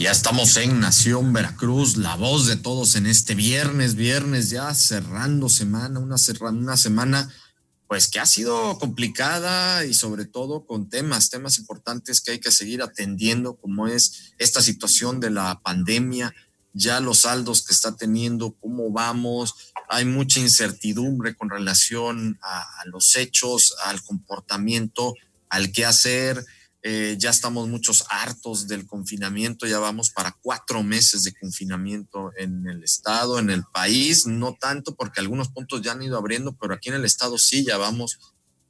Ya estamos en Nación Veracruz, la voz de todos en este viernes, viernes ya cerrando semana, una, una semana pues que ha sido complicada y sobre todo con temas, temas importantes que hay que seguir atendiendo, como es esta situación de la pandemia, ya los saldos que está teniendo, cómo vamos, hay mucha incertidumbre con relación a, a los hechos, al comportamiento, al qué hacer, eh, ya estamos muchos hartos del confinamiento, ya vamos para cuatro meses de confinamiento en el estado, en el país, no tanto porque algunos puntos ya han ido abriendo, pero aquí en el estado sí, ya vamos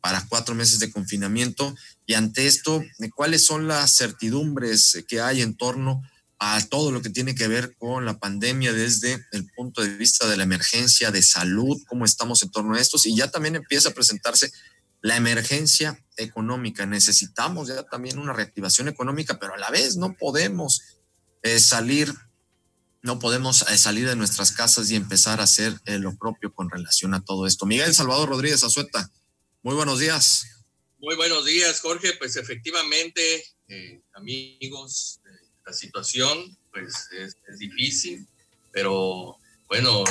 para cuatro meses de confinamiento. Y ante esto, ¿cuáles son las certidumbres que hay en torno a todo lo que tiene que ver con la pandemia desde el punto de vista de la emergencia de salud, cómo estamos en torno a estos? Y ya también empieza a presentarse la emergencia económica. Necesitamos ya también una reactivación económica, pero a la vez no podemos eh, salir, no podemos eh, salir de nuestras casas y empezar a hacer eh, lo propio con relación a todo esto. Miguel Salvador Rodríguez Azueta, muy buenos días. Muy buenos días, Jorge. Pues efectivamente, amigos, la situación pues es, es, difícil, pero bueno,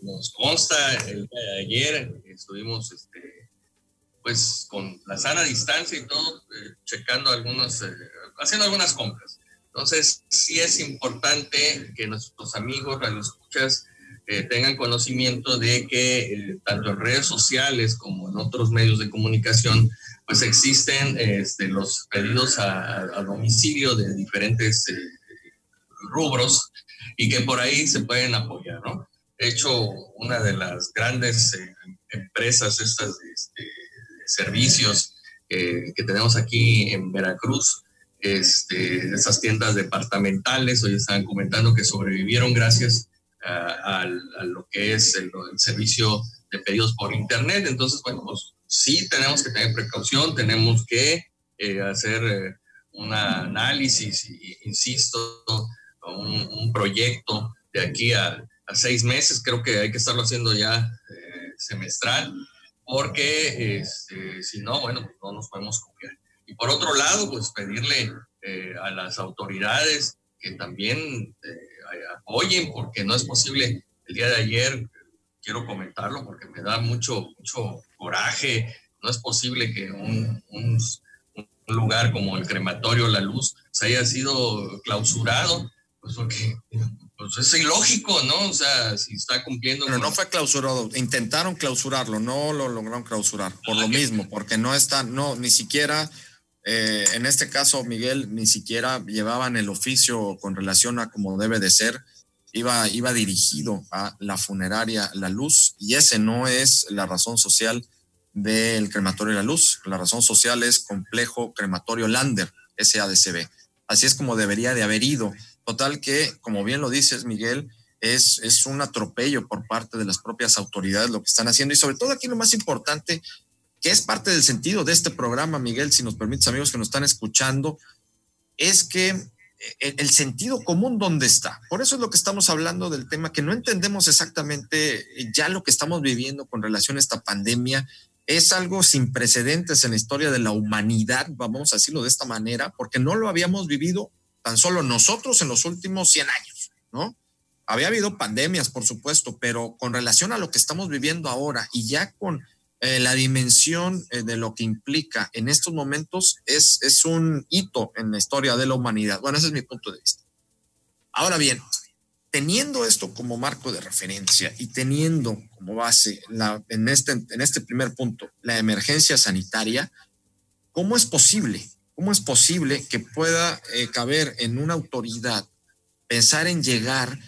nos consta el día de ayer estuvimos este, pues con la sana distancia y todo, eh, checando algunos, eh, haciendo algunas compras. Entonces, sí es importante que nuestros amigos, radioescuchas, eh, tengan conocimiento de que tanto en redes sociales como en otros medios de comunicación, pues existen este, los pedidos a, a, domicilio de diferentes rubros y que por ahí se pueden apoyar, ¿no? De hecho, una de las grandes empresas estas este, servicios eh, que tenemos aquí en Veracruz, este, esas tiendas departamentales, hoy estaban comentando que sobrevivieron gracias a, lo que es el, servicio de pedidos por Internet. Entonces, bueno, pues sí tenemos que tener precaución, tenemos que eh, hacer eh, un análisis, y, insisto, un, un, proyecto de aquí a, a, seis meses, creo que hay que estarlo haciendo ya semestral porque este, si no, bueno, pues no nos podemos confiar. Y por otro lado, pues pedirle eh, a las autoridades que también eh, apoyen, porque no es posible. El día de ayer, quiero comentarlo porque me da mucho, mucho coraje, no es posible que un, un lugar como el crematorio La Luz se haya sido clausurado, pues porque pues es ilógico, ¿no? O sea, si está cumpliendo. Pero no fue clausurado, intentaron clausurarlo, no lo lograron clausurar, por lo mismo, porque no está, no, ni siquiera, eh, en este caso, Miguel, ni siquiera llevaban el oficio con relación a cómo debe de ser, iba, iba dirigido a la funeraria La Luz, y ese no es la razón social del crematorio La Luz, la razón social es complejo crematorio Lander, SADCB. Así es como debería de haber ido Total que, como bien lo dices, Miguel, es, es un atropello por parte de las propias autoridades lo que están haciendo y sobre todo aquí lo más importante, que es parte del sentido de este programa, Miguel, si nos permites, amigos que nos están escuchando, es que eh, el, sentido común dónde está. Por eso es lo que estamos hablando del tema, que no entendemos exactamente ya lo que estamos viviendo con relación a esta pandemia. Es algo sin precedentes en la historia de la humanidad, vamos a decirlo de esta manera, porque no lo habíamos vivido tan solo nosotros en los últimos 100 años, ¿no? Había habido pandemias, por supuesto, pero con relación a lo que estamos viviendo ahora y ya con eh, la dimensión eh, de lo que implica en estos momentos, es, es un hito en la historia de la humanidad. Bueno, ese es mi punto de vista. Ahora bien, teniendo esto como marco de referencia y teniendo como base en, este, en este primer punto la emergencia sanitaria, ¿cómo es posible ¿Cómo es posible que pueda eh, caber en una autoridad pensar en llegar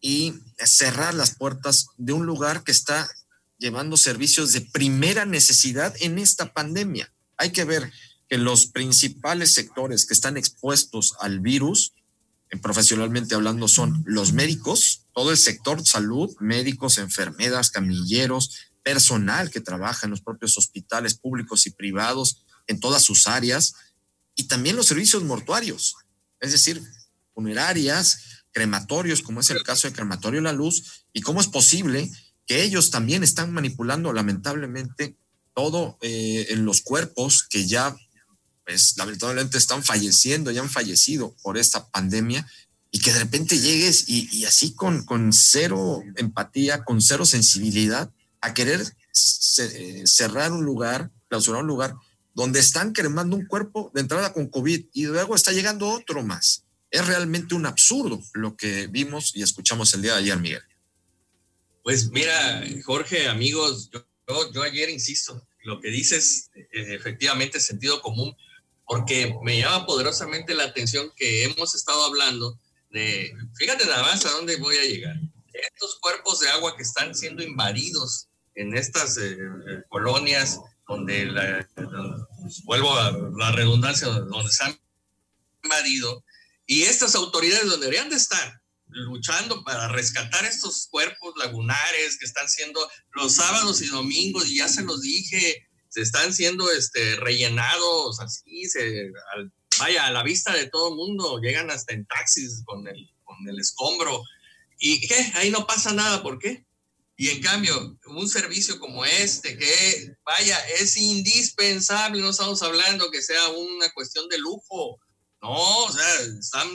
y cerrar las puertas de un lugar que está llevando servicios de primera necesidad en esta pandemia? Hay que ver que los principales sectores que están expuestos al virus profesionalmente hablando son los médicos, todo el sector salud, médicos, enfermeras, camilleros, personal que trabaja en los propios hospitales públicos y privados en todas sus áreas, y también los servicios mortuarios, es decir, funerarias, crematorios, como es el caso de Crematorio La Luz, y cómo es posible que ellos también están manipulando lamentablemente todo eh, en los cuerpos que ya, pues lamentablemente están falleciendo, ya han fallecido por esta pandemia, y que de repente llegues y, así con, con cero empatía, con cero sensibilidad, a querer eh, cerrar un lugar, clausurar un lugar donde están cremando un cuerpo de entrada con COVID y luego está llegando otro más. Es realmente un absurdo lo que vimos y escuchamos el día de ayer, Miguel. Pues mira, Jorge, amigos, yo, ayer insisto, lo que dices eh, efectivamente es sentido común, porque me llama poderosamente la atención que hemos estado hablando de, fíjate nada más a dónde voy a llegar, estos cuerpos de agua que están siendo invadidos en estas eh, eh, colonias donde, la, vuelvo a la redundancia, donde se han invadido, y estas autoridades donde deberían de estar luchando para rescatar estos cuerpos lagunares que están siendo los sábados y domingos, y ya se los dije, se están siendo este, rellenados así, se, vaya, a la vista de todo el mundo, llegan hasta en taxis con el, con el escombro. ¿Y qué? Ahí no pasa nada, ¿por qué? Y en cambio, un servicio como este, que vaya, es indispensable, no estamos hablando que sea una cuestión de lujo, no, o sea, están,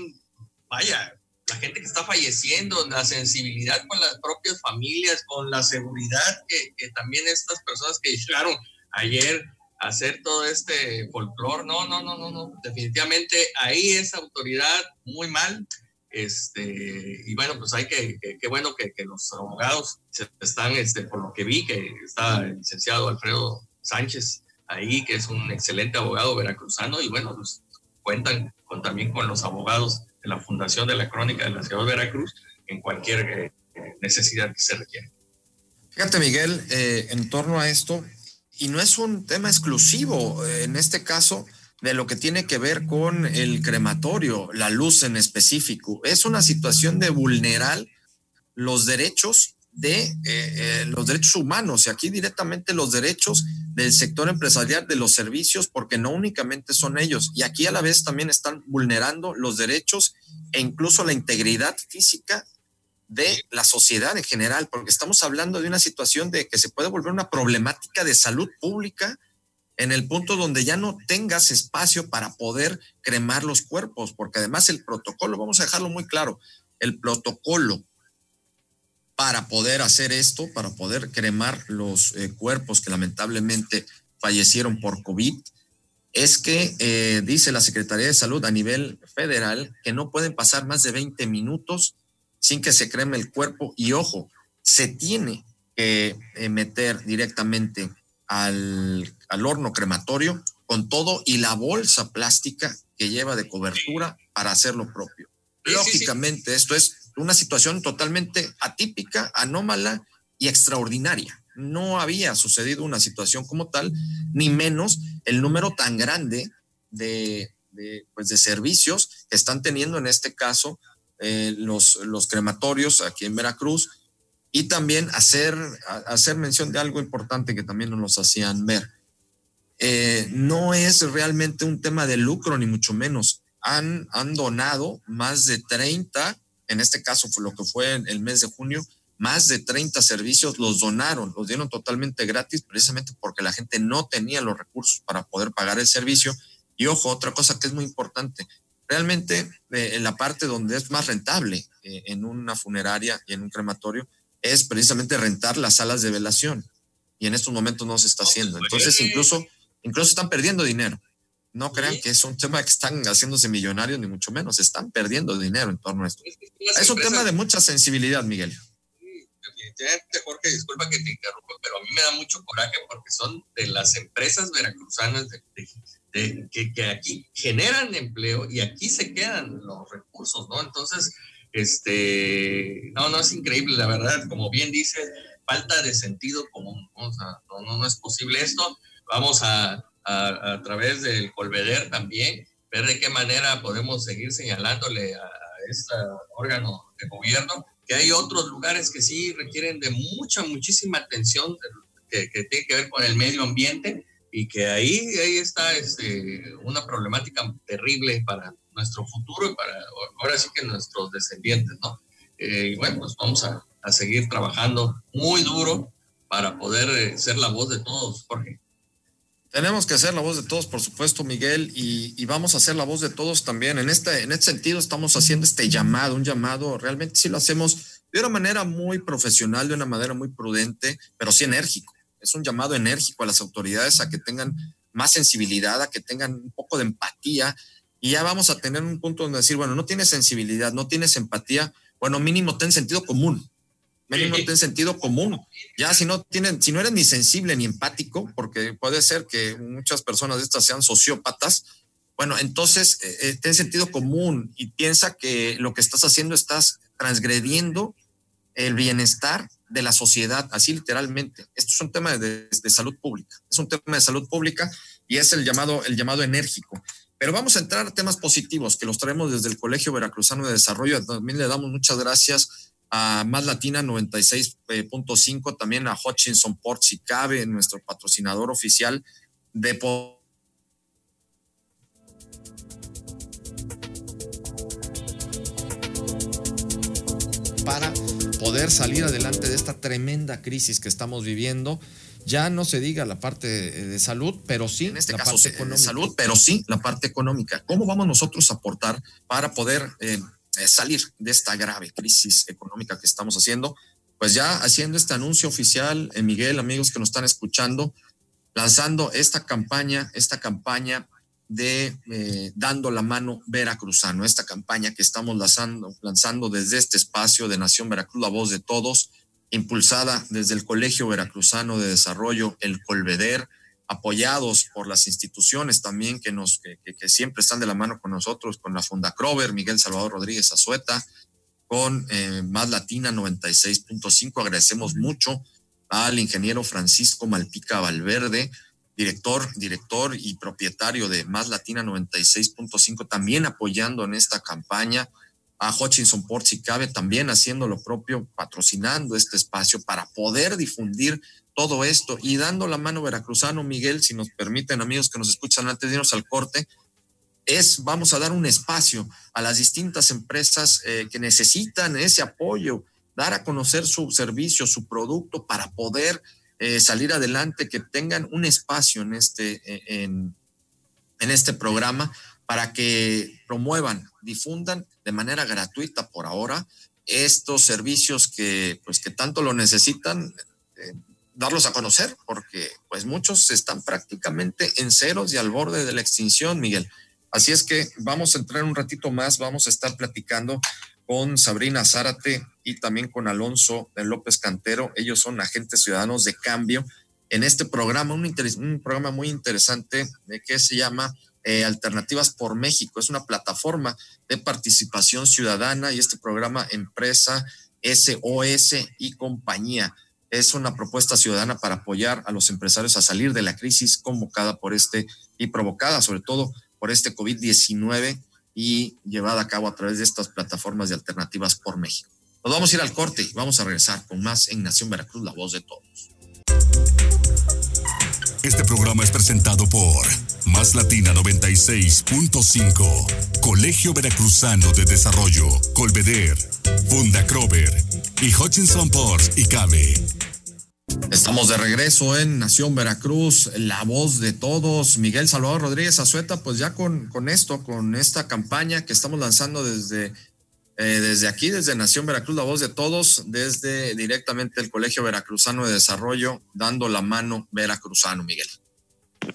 vaya, la gente que está falleciendo, la sensibilidad con las propias familias, con la seguridad que, que también estas personas que llegaron ayer a hacer todo este folclore, no, no, no, no, no, definitivamente ahí esa autoridad muy mal, este, y bueno, pues hay que, qué bueno que, los abogados están, este, por lo que vi, que está el licenciado Alfredo Sánchez ahí, que es un excelente abogado veracruzano, y bueno, pues cuentan con, también con los abogados de la Fundación de la Crónica de la Ciudad de Veracruz en cualquier eh, necesidad que se requiera. Fíjate, Miguel, eh, en torno a esto, y no es un tema exclusivo, eh, en este caso, de lo que tiene que ver con el crematorio, la luz en específico. Es una situación de vulnerar los derechos de eh, eh, los derechos humanos y aquí directamente los derechos del sector empresarial de los servicios, porque no únicamente son ellos, y aquí a la vez también están vulnerando los derechos e incluso la integridad física de la sociedad en general, porque estamos hablando de una situación de que se puede volver una problemática de salud pública en el punto donde ya no tengas espacio para poder cremar los cuerpos, porque además el protocolo, vamos a dejarlo muy claro, el protocolo para poder hacer esto, para poder cremar los eh, cuerpos que lamentablemente fallecieron por COVID, es que eh, dice la Secretaría de Salud a nivel federal que no pueden pasar más de 20 minutos sin que se creme el cuerpo y ojo, se tiene que eh, meter directamente al, horno crematorio con todo y la bolsa plástica que lleva de cobertura para hacer lo propio. Lógicamente, esto es una situación totalmente atípica, anómala y extraordinaria. No había sucedido una situación como tal, ni menos el número tan grande de, pues de servicios que están teniendo en este caso eh, los, los crematorios aquí en Veracruz, y también hacer, hacer mención de algo importante que también nos hacían ver. Eh, no es realmente un tema de lucro, ni mucho menos. Han, han donado más de 30, en este caso fue lo que fue en el mes de junio, más de 30 servicios los donaron, los dieron totalmente gratis, precisamente porque la gente no tenía los recursos para poder pagar el servicio. Y ojo, otra cosa que es muy importante, realmente eh, en la parte donde es más rentable eh, en una funeraria y en un crematorio, es precisamente rentar las salas de velación. Y en estos momentos no se está haciendo. Entonces, incluso, incluso están perdiendo dinero. No crean que es un tema que están haciéndose millonarios, ni mucho menos. Están perdiendo dinero en torno a esto. Es un tema de mucha sensibilidad, Miguel. Definitivamente, Jorge, disculpa que te interrumpa, pero a mí me da mucho coraje porque son de las empresas veracruzanas de, que, que, aquí generan empleo y aquí se quedan los recursos, ¿no? Entonces, este, no, no es increíble, la verdad, como bien dice, falta de sentido común, ¿no? no, no, es posible esto. Vamos a, a, través del Colveder también ver de qué manera podemos seguir señalándole a este órgano de gobierno, que hay otros lugares que sí requieren de mucha, muchísima atención que, que tiene que ver con el medio ambiente y que ahí, ahí está este, una problemática terrible para nuestro futuro y para ahora sí que nuestros descendientes, ¿no? Eh, y bueno, pues vamos a, a, seguir trabajando muy duro para poder eh, ser la voz de todos, Jorge. Tenemos que ser la voz de todos, por supuesto, Miguel, y, y, vamos a ser la voz de todos también. En este, en este sentido, estamos haciendo este llamado, un llamado, realmente sí lo hacemos de una manera muy profesional, de una manera muy prudente, pero sí enérgico. Es un llamado enérgico a las autoridades a que tengan más sensibilidad, a que tengan un poco de empatía, y ya vamos a tener un punto donde decir, bueno, no tienes sensibilidad, no tienes empatía, bueno, mínimo ten sentido común, mínimo ten sentido común. Ya si no tienen, si no eres ni sensible ni empático, porque puede ser que muchas personas de estas sean sociópatas, bueno, entonces eh, eh, ten sentido común y piensa que lo que estás haciendo estás transgrediendo el bienestar de la sociedad, así literalmente. Esto es un tema de, de, salud pública, es un tema de salud pública y es el llamado, el llamado enérgico. Pero vamos a entrar a temas positivos que los traemos desde el Colegio Veracruzano de Desarrollo. También le damos muchas gracias a Más Latina 96.5, también a Hutchinson Port, si cabe, nuestro patrocinador oficial de para poder salir adelante de esta tremenda crisis que estamos viviendo ya no se diga la parte de salud, pero sí en este la caso parte económica. Salud, pero sí la parte económica. ¿Cómo vamos nosotros a aportar para poder eh, salir de esta grave crisis económica que estamos haciendo? Pues ya haciendo este anuncio oficial, eh, Miguel, amigos que nos están escuchando, lanzando esta campaña, esta campaña de eh, Dando la Mano Veracruzano, esta campaña que estamos lanzando, lanzando desde este espacio de Nación Veracruz, la voz de todos, impulsada desde el Colegio Veracruzano de Desarrollo, el Colveder, apoyados por las instituciones también que nos que, que, siempre están de la mano con nosotros, con la Funda Crover, Miguel Salvador Rodríguez Azueta, con eh, Más Latina 96.5. Agradecemos mucho al ingeniero Francisco Malpica Valverde, director, director y propietario de Más Latina 96.5, también apoyando en esta campaña a Hutchinson Port si cabe también haciendo lo propio, patrocinando este espacio para poder difundir todo esto y dando la mano veracruzano, Miguel, si nos permiten amigos que nos escuchan antes de irnos al corte, es vamos a dar un espacio a las distintas empresas eh, que necesitan ese apoyo, dar a conocer su servicio, su producto para poder eh, salir adelante, que tengan un espacio en este, eh, en, en este programa para que promuevan, difundan de manera gratuita por ahora estos servicios que pues que tanto lo necesitan eh, darlos a conocer porque pues muchos están prácticamente en ceros y al borde de la extinción Miguel. Así es que vamos a entrar un ratito más vamos a estar platicando con Sabrina Zárate y también con Alonso López Cantero. Ellos son agentes ciudadanos de cambio en este programa un, un programa muy interesante eh, que se llama eh, Alternativas por México. Es una plataforma de participación ciudadana y este programa Empresa SOS y compañía es una propuesta ciudadana para apoyar a los empresarios a salir de la crisis convocada por este y provocada sobre todo por este COVID-19 y llevada a cabo a través de estas plataformas de alternativas por México. Nos vamos a ir al corte y vamos a regresar con más en Nación Veracruz, la voz de todos. Este programa es presentado por Más Latina 96.5, Colegio Veracruzano de Desarrollo, Colveder, Funda Crover y Hutchinson Ports y Cabe. Estamos de regreso en Nación Veracruz, la voz de todos. Miguel Salvador Rodríguez Azueta, pues ya con, con esto, con esta campaña que estamos lanzando desde eh, desde aquí, desde Nación Veracruz, la voz de todos, desde directamente el Colegio Veracruzano de Desarrollo, dando la mano veracruzano, Miguel.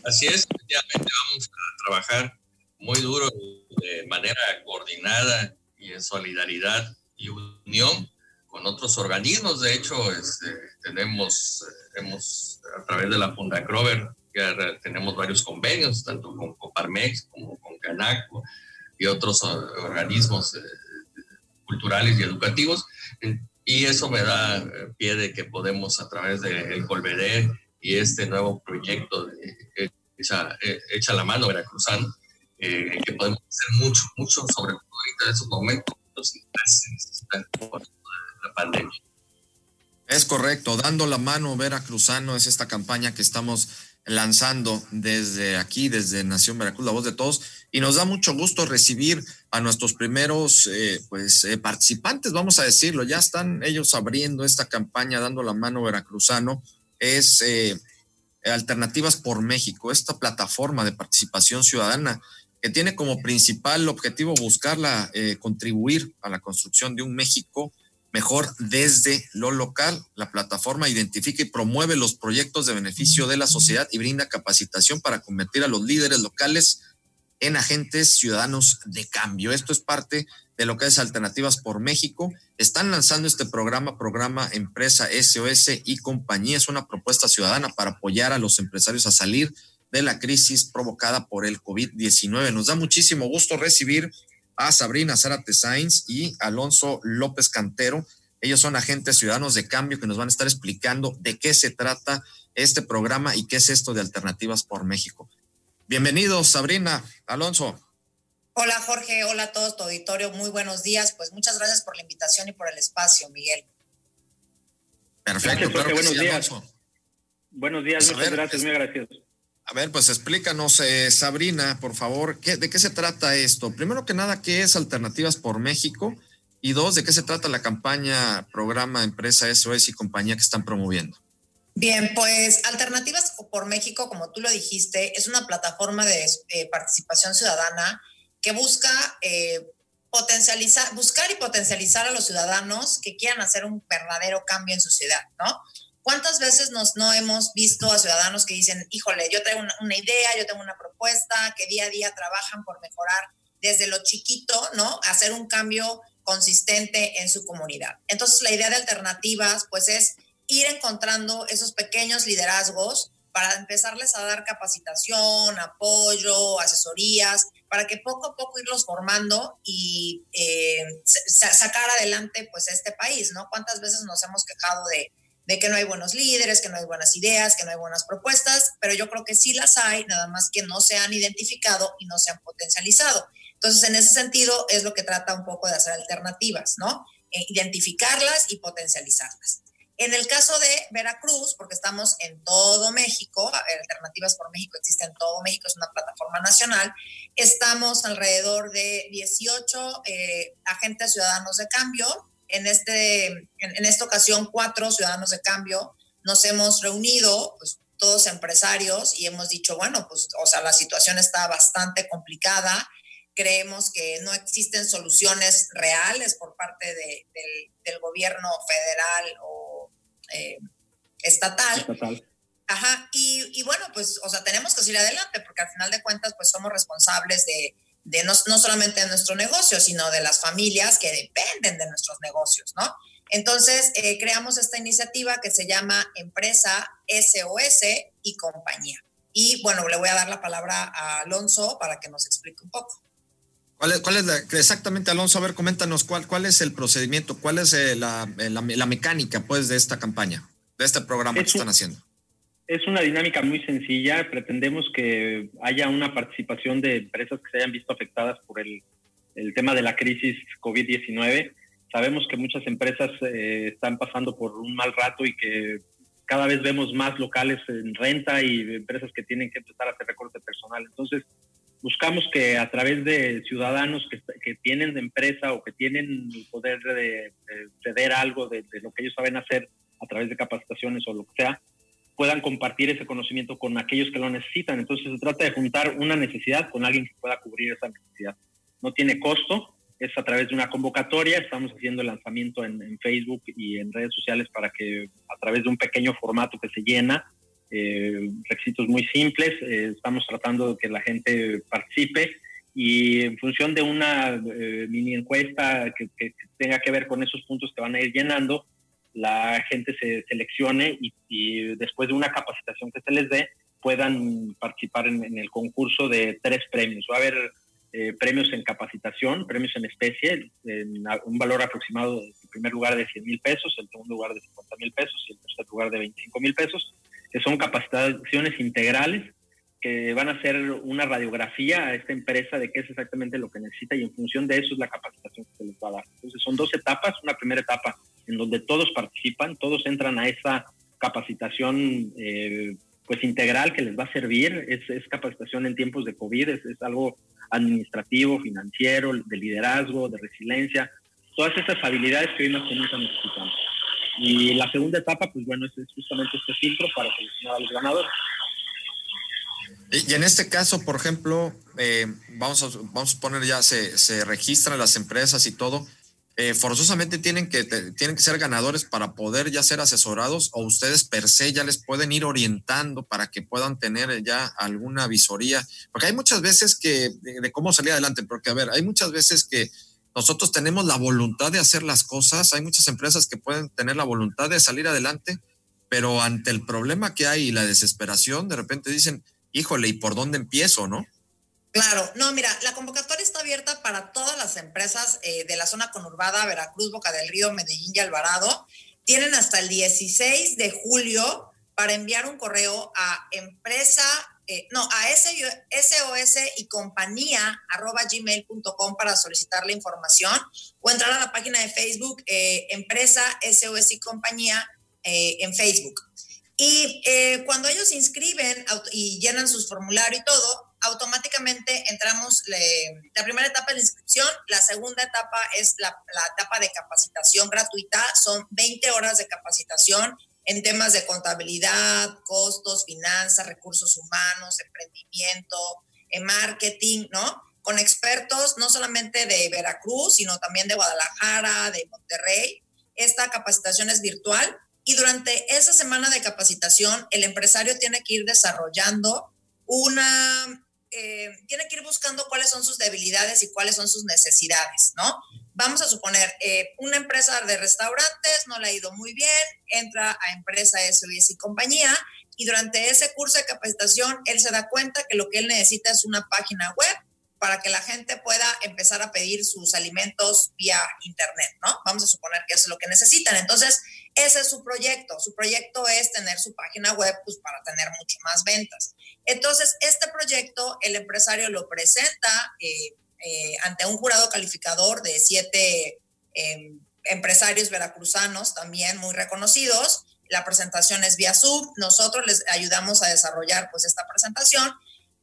Así es, efectivamente vamos a trabajar muy duro de manera coordinada y en solidaridad y unión con otros organismos. De hecho, este, tenemos, eh, hemos, a través de la Funda Crover, ya tenemos varios convenios, tanto con Coparmex como con Canaco y otros organismos culturales y educativos. Y eso me da eh, pie de que podemos a través del Colveder y este nuevo proyecto de Echa, la Mano Veracruzano, eh, que podemos hacer mucho, mucho, sobre todo ahorita momentos, proyectos que se necesitan por la pandemia. Es correcto, dando la mano veracruzano es esta campaña que estamos lanzando desde aquí, desde Nación Veracruz, la voz de todos, y nos da mucho gusto recibir a nuestros primeros eh, pues, eh, participantes, vamos a decirlo, ya están ellos abriendo esta campaña, dando la mano veracruzano, es eh, Alternativas por México, esta plataforma de participación ciudadana que tiene como principal objetivo buscarla, contribuir a la construcción de un México mejor desde lo local. La plataforma identifica y promueve los proyectos de beneficio de la sociedad y brinda capacitación para convertir a los líderes locales en agentes ciudadanos de cambio. Esto es parte de lo que es Alternativas por México. Están lanzando este programa, programa Empresa SOS y compañía. Es una propuesta ciudadana para apoyar a los empresarios a salir de la crisis provocada por el COVID-19. Nos da muchísimo gusto recibir a Sabrina Zárate Sainz y Alonso López Cantero. Ellos son agentes ciudadanos de cambio que nos van a estar explicando de qué se trata este programa y qué es esto de Alternativas por México. Bienvenidos, Sabrina, Alonso. Hola, Jorge. Hola a todos tu auditorio. Muy buenos días. Pues muchas gracias por la invitación y por el espacio, Miguel. Perfecto. buenos días. Buenos días, muchas gracias, muy agradecidos. A ver, pues explícanos, eh, Sabrina, por favor, ¿de qué se trata esto? Primero que nada, ¿qué es Alternativas por México? Y dos, ¿de qué se trata la campaña, programa, empresa SOS y compañía que están promoviendo? Bien, pues Alternativas por México, como tú lo dijiste, es una plataforma de eh, participación ciudadana que busca eh, potencializar, buscar y potencializar a los ciudadanos que quieran hacer un verdadero cambio en su ciudad, ¿no? ¿Cuántas veces nos, no hemos visto a ciudadanos que dicen, híjole, yo tengo una, idea, yo tengo una propuesta, que día a día trabajan por mejorar desde lo chiquito, ¿no? Hacer un cambio consistente en su comunidad. Entonces, la idea de alternativas, pues, es ir encontrando esos pequeños liderazgos para empezarles a dar capacitación, apoyo, asesorías, para que poco a poco irlos formando y eh, sacar adelante pues este país, ¿no? ¿Cuántas veces nos hemos quejado de, de que no hay buenos líderes, que no hay buenas ideas, que no hay buenas propuestas, pero yo creo que sí las hay, nada más que no se han identificado y no se han potencializado. Entonces, en ese sentido, es lo que trata un poco de hacer alternativas, ¿no? Eh, identificarlas y potencializarlas. En el caso de Veracruz, porque estamos en todo México, Alternativas por México existe en todo México, es una plataforma nacional, estamos alrededor de 18 eh, agentes ciudadanos de cambio, en, este, en, esta ocasión cuatro ciudadanos de cambio nos hemos reunido, pues, todos empresarios, y hemos dicho, bueno, pues, o sea, la situación está bastante complicada. Creemos que no existen soluciones reales por parte del, gobierno federal o eh, estatal. estatal. Ajá, y, y, bueno, pues, o sea, tenemos que seguir adelante porque al final de cuentas, pues somos responsables de, de no, solamente de nuestro negocio, sino de las familias que dependen de nuestros negocios, ¿no? Entonces, eh, creamos esta iniciativa que se llama Empresa SOS y Compañía. Y bueno, le voy a dar la palabra a Alonso para que nos explique un poco. ¿Cuál es, cuál es exactamente, Alonso? A ver, coméntanos cuál, cuál es el procedimiento, cuál es eh, la, la, la, mecánica, pues, de esta campaña, de este programa que están haciendo es una dinámica muy sencilla. Pretendemos que haya una participación de empresas que se hayan visto afectadas por el, tema de la crisis COVID-19. Sabemos que muchas empresas eh, están pasando por un mal rato y que cada vez vemos más locales en renta y empresas que tienen que empezar a hacer recorte personal. Entonces, buscamos que a través de ciudadanos que, tienen empresa o que tienen el poder de, ceder algo de, de lo que ellos saben hacer a través de capacitaciones o lo que sea, puedan compartir ese conocimiento con aquellos que lo necesitan. Entonces se trata de juntar una necesidad con alguien que pueda cubrir esa necesidad. No tiene costo, es a través de una convocatoria, estamos haciendo el lanzamiento en, Facebook y en redes sociales para que a través de un pequeño formato que se llena, eh, requisitos muy simples, eh, estamos tratando de que la gente participe y en función de una eh, mini encuesta que, que tenga que ver con esos puntos que van a ir llenando, la gente se seleccione y, después de una capacitación que se les dé puedan participar en, el concurso de tres premios. Va a haber eh, premios en capacitación, premios en especie, en un valor aproximado, en primer lugar de 100 mil pesos, en segundo lugar de 50 mil pesos y en tercer lugar de 25 mil pesos, que son capacitaciones integrales que van a hacer una radiografía a esta empresa de qué es exactamente lo que necesita y en función de eso es la capacitación que se les va a dar. Entonces son dos etapas, una primera etapa en donde todos participan, todos entran a esa capacitación eh, pues integral que les va a servir, es, capacitación en tiempos de COVID, es, algo administrativo, financiero, de liderazgo, de resiliencia, todas esas habilidades que hoy que nunca necesitamos. Y la segunda etapa, pues bueno, es, justamente este filtro para seleccionar a los ganadores. Y en este caso, por ejemplo, eh, vamos, a, vamos a poner ya, se, se registran las empresas y todo, eh, forzosamente tienen que, tienen que ser ganadores para poder ya ser asesorados o ustedes per se ya les pueden ir orientando para que puedan tener ya alguna visoría, porque hay muchas veces que, de, cómo salir adelante, porque a ver, hay muchas veces que nosotros tenemos la voluntad de hacer las cosas, hay muchas empresas que pueden tener la voluntad de salir adelante, pero ante el problema que hay y la desesperación, de repente dicen, híjole, ¿y por dónde empiezo, no? Claro, no, mira, la convocatoria está abierta para todas las empresas eh, de la zona conurbada, Veracruz, Boca del Río, Medellín y Alvarado. Tienen hasta el 16 de julio para enviar un correo a empresa, eh, no, a SOS y compañía arroba gmail.com para solicitar la información o entrar a la página de Facebook eh, Empresa SOS y compañía en Facebook. Y cuando ellos inscriben y llenan sus formularios y todo, automáticamente entramos, la primera etapa es la inscripción, la segunda etapa es la, etapa de capacitación gratuita, son 20 horas de capacitación en temas de contabilidad, costos, finanzas, recursos humanos, emprendimiento, en marketing, ¿no? Con expertos no solamente de Veracruz, sino también de Guadalajara, de Monterrey. Esta capacitación es virtual y durante esa semana de capacitación el empresario tiene que ir desarrollando una eh, tiene que ir buscando cuáles son sus debilidades y cuáles son sus necesidades, ¿no? Vamos a suponer, eh, una empresa de restaurantes no le ha ido muy bien, entra a empresa SOS y compañía, y durante ese curso de capacitación, él se da cuenta que lo que él necesita es una página web para que la gente pueda empezar a pedir sus alimentos vía internet, ¿no? Vamos a suponer que es lo que necesitan. Entonces, ese es su proyecto. Su proyecto es tener su página web pues, para tener mucho más ventas. Entonces, este proyecto, el empresario lo presenta eh, eh, ante un jurado calificador de siete em, empresarios veracruzanos también muy reconocidos. La presentación es vía Zoom. Nosotros les ayudamos a desarrollar pues esta presentación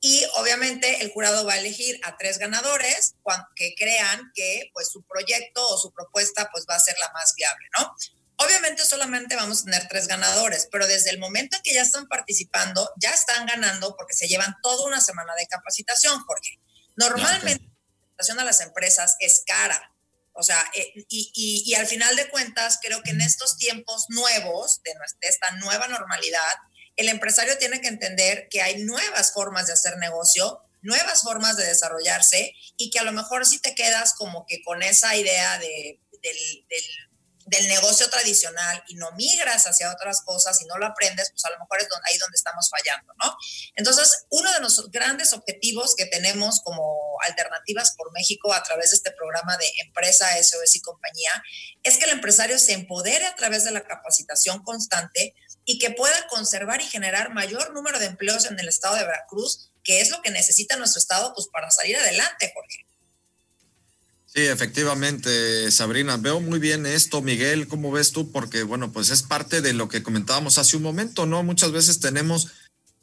y obviamente el jurado va a elegir a tres ganadores que crean que pues su proyecto o su propuesta pues va a ser la más viable, ¿no? Obviamente solamente vamos a tener tres ganadores, pero desde el momento en que ya están participando, ya están ganando porque se llevan toda una semana de capacitación, Jorge. Normalmente la capacitación a las empresas es cara. O sea, eh, y, y, al final de cuentas, creo que en estos tiempos nuevos, de, de esta nueva normalidad, el empresario tiene que entender que hay nuevas formas de hacer negocio, nuevas formas de desarrollarse y que a lo mejor si te quedas como que con esa idea de, del, del, negocio tradicional y no migras hacia otras cosas y no lo aprendes, pues a lo mejor es ahí donde estamos fallando, ¿no? Entonces, uno de los grandes objetivos que tenemos como alternativas por México a través de este programa de empresa SOS y compañía es que el empresario se empodere a través de la capacitación constante y que pueda conservar y generar mayor número de empleos en el estado de Veracruz, que es lo que necesita nuestro estado pues, para salir adelante, Jorge. Sí, efectivamente, Sabrina, veo muy bien esto, Miguel, ¿cómo ves tú? Porque, bueno, pues es parte de lo que comentábamos hace un momento, ¿no? Muchas veces tenemos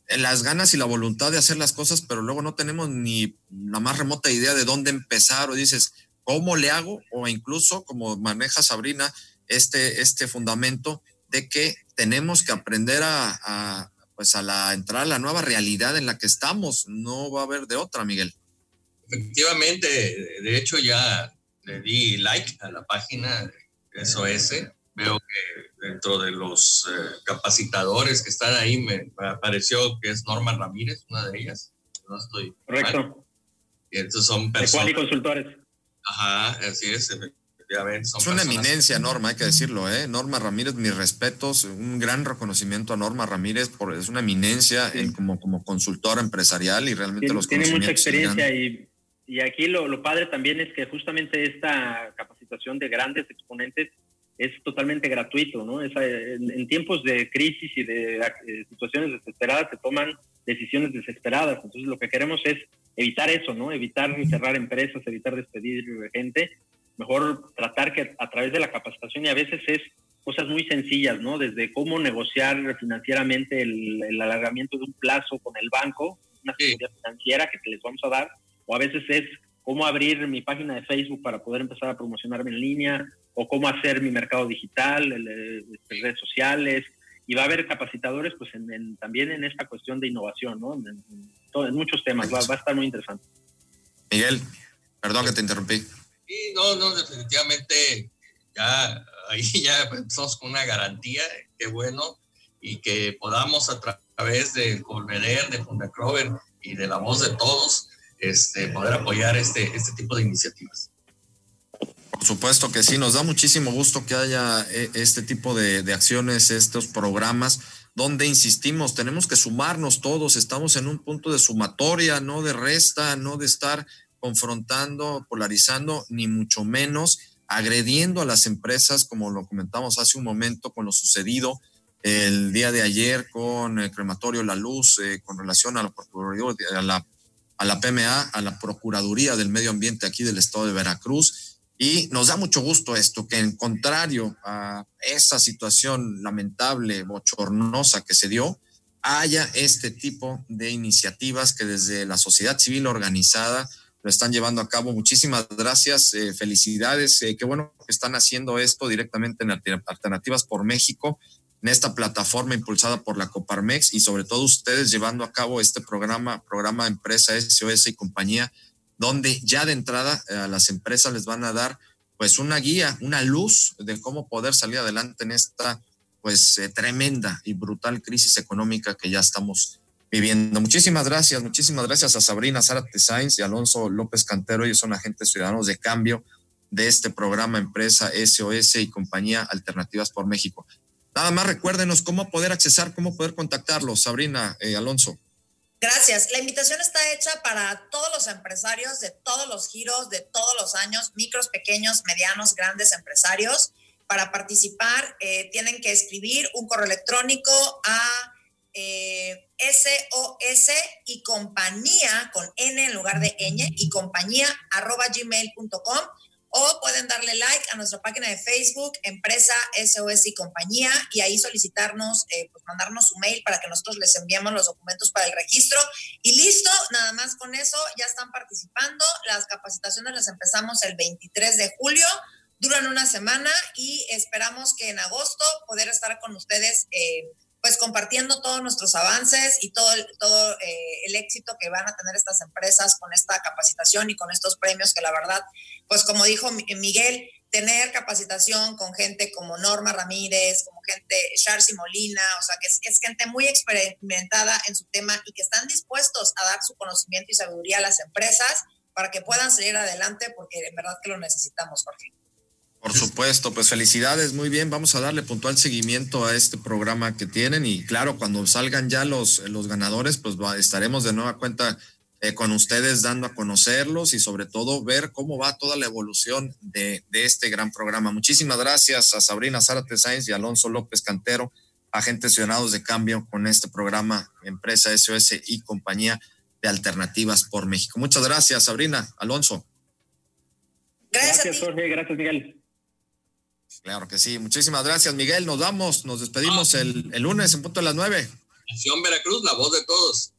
las ganas y la voluntad de hacer las cosas, pero luego no tenemos ni la más remota idea de dónde empezar o dices, ¿cómo le hago? O incluso, como maneja Sabrina, este, este fundamento de que tenemos que aprender a, pues a la entrar a la nueva realidad en la que estamos. No va a haber de otra, Miguel. Efectivamente, de hecho ya le di like a la página SOS. Veo que dentro de los eh, capacitadores que están ahí me, pareció que es Norma Ramírez, una de ellas. No estoy. Correcto. Y estos son personas. De consultores. Ajá, así es es una eminencia, Norma, hay que decirlo, ¿eh? Norma Ramírez, mis respetos, un gran reconocimiento a Norma Ramírez, por, es una eminencia en, como, como consultora empresarial y realmente tiene, los Tiene mucha experiencia y, y, aquí lo, lo padre también es que justamente esta capacitación de grandes exponentes es totalmente gratuito, ¿no? Es, en, tiempos de crisis y de, de situaciones desesperadas se toman decisiones desesperadas, entonces lo que queremos es evitar eso, ¿no? Evitar cerrar empresas, evitar despedir gente mejor tratar que a través de la capacitación y a veces es cosas muy sencillas, ¿no? Desde cómo negociar financieramente el, alargamiento de un plazo con el banco, una seguridad financiera que les vamos a dar, o a veces es cómo abrir mi página de Facebook para poder empezar a promocionarme en línea, o cómo hacer mi mercado digital, este, redes sociales, y va a haber capacitadores pues también en esta cuestión de innovación, ¿no? En, muchos temas, va, va, a estar muy interesante. Miguel, perdón que te interrumpí. Sí, no, no, definitivamente ya ahí ya empezamos con una garantía, qué bueno, y que podamos a través de Colveder, de Fundacrover y de la voz de todos, este, poder apoyar este, este tipo de iniciativas. Por supuesto que sí, nos da muchísimo gusto que haya eh, este tipo de, de acciones, estos programas donde insistimos, tenemos que sumarnos todos, estamos en un punto de sumatoria, no de resta, no de estar confrontando, polarizando, ni mucho menos agrediendo a las empresas, como lo comentamos hace un momento con lo sucedido el día de ayer con el crematorio La Luz, eh, con relación a la, a la, a la PMA, a la Procuraduría del Medio Ambiente aquí del estado de Veracruz. Y nos da mucho gusto esto, que en contrario a esa situación lamentable, bochornosa que se dio, haya este tipo de iniciativas que desde la sociedad civil organizada lo están llevando a cabo. Muchísimas gracias, eh, felicidades. Eh, qué bueno que están haciendo esto directamente en Alternativas por México, en esta plataforma impulsada por la Coparmex y sobre todo ustedes llevando a cabo este programa, programa Empresa SOS y compañía, donde ya de entrada eh, a las empresas les van a dar pues una guía, una luz de cómo poder salir adelante en esta pues tremenda y brutal crisis económica que ya estamos viviendo. Muchísimas gracias, muchísimas gracias a Sabrina Zárate Sainz y Alonso López Cantero. Ellos son agentes ciudadanos de cambio de este programa Empresa SOS y compañía Alternativas por México. Nada más recuérdenos cómo poder accesar, cómo poder contactarlos, Sabrina, eh, Alonso. Gracias. La invitación está hecha para todos los empresarios de todos los giros, de todos los años, micros, pequeños, medianos, grandes empresarios. Para participar, eh, tienen que escribir un correo electrónico a eh, SOS y compañía con N en lugar de ñ y compañía arroba gmail.com o pueden darle like a nuestra página de Facebook, Empresa SOS y compañía, y ahí solicitarnos, eh, pues mandarnos su mail para que nosotros les enviemos los documentos para el registro. Y listo, nada más con eso, ya están participando. Las capacitaciones las empezamos el 23 de julio, duran una semana y esperamos que en agosto poder estar con ustedes. Eh, pues compartiendo todos nuestros avances y todo, todo eh, el éxito que van a tener estas empresas con esta capacitación y con estos premios que la verdad, pues como dijo Miguel, tener capacitación con gente como Norma Ramírez, como gente Charcy Molina, o sea, que es, es, gente muy experimentada en su tema y que están dispuestos a dar su conocimiento y sabiduría a las empresas para que puedan salir adelante, porque en verdad que lo necesitamos, Jorge. Por supuesto, pues felicidades, muy bien. Vamos a darle puntual seguimiento a este programa que tienen y claro, cuando salgan ya los, los ganadores, pues estaremos de nueva cuenta eh, con ustedes dando a conocerlos y sobre todo ver cómo va toda la evolución de, de este gran programa. Muchísimas gracias a Sabrina Zárate Sáenz y Alonso López Cantero, agentes ciudadanos de cambio con este programa Empresa SOS y compañía de alternativas por México. Muchas gracias, Sabrina, Alonso. Gracias, gracias Jorge, gracias, Miguel. Claro que sí. Muchísimas gracias, Miguel. Nos vamos, nos despedimos el, el, lunes en punto de las nueve. Nación Veracruz, la voz de todos.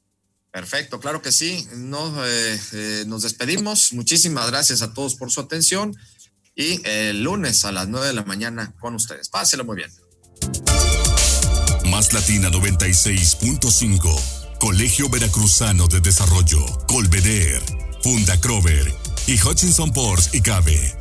Perfecto, claro que sí. No, eh, eh, nos despedimos. Muchísimas gracias a todos por su atención. Y el lunes a las nueve de la mañana con ustedes. Páselo muy bien. Más Latina 96.5. Colegio Veracruzano de Desarrollo. Colveder. Funda Crover. Y Hutchinson Ports y Cabe.